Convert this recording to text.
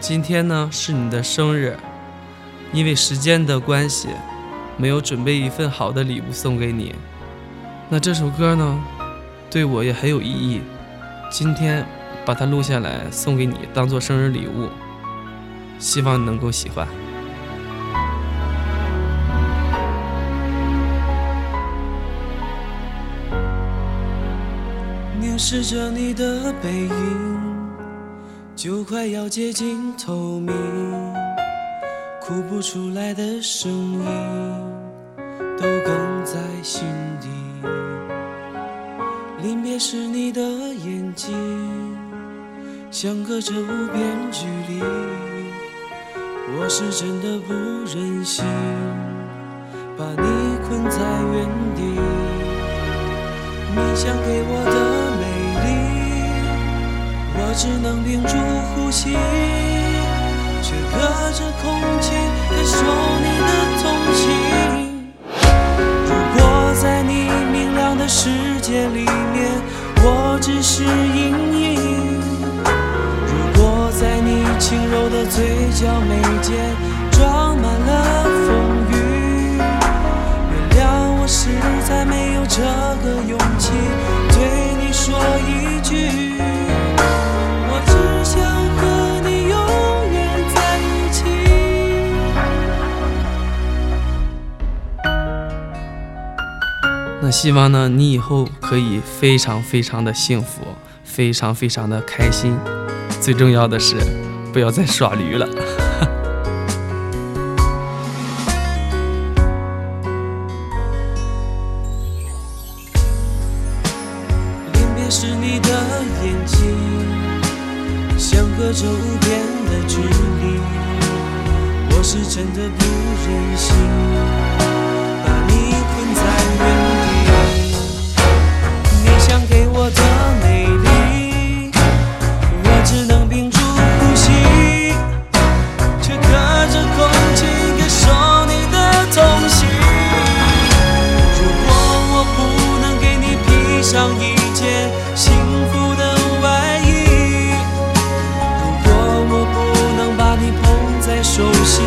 今天呢是你的生日，因为时间的关系，没有准备一份好的礼物送给你。那这首歌呢，对我也很有意义，今天把它录下来送给你，当做生日礼物，希望你能够喜欢。凝视着你的背影，就快要接近透明，哭不出来的声音都哽在心底。临别时你的眼睛，相隔着无边距离，我是真的不忍心把你困在原地。你想给我的，我只能屏住呼吸，却隔着空气感受你的同情。如果在你明亮的世界里面，我只是阴影；如果在你轻柔的嘴角眉间希望呢，你以后可以非常非常的幸福，非常非常的开心。最重要的是，不要再耍驴了。着无边的距离，我是真的不忍心上一件幸福的外衣，如果我不能把你捧在手心，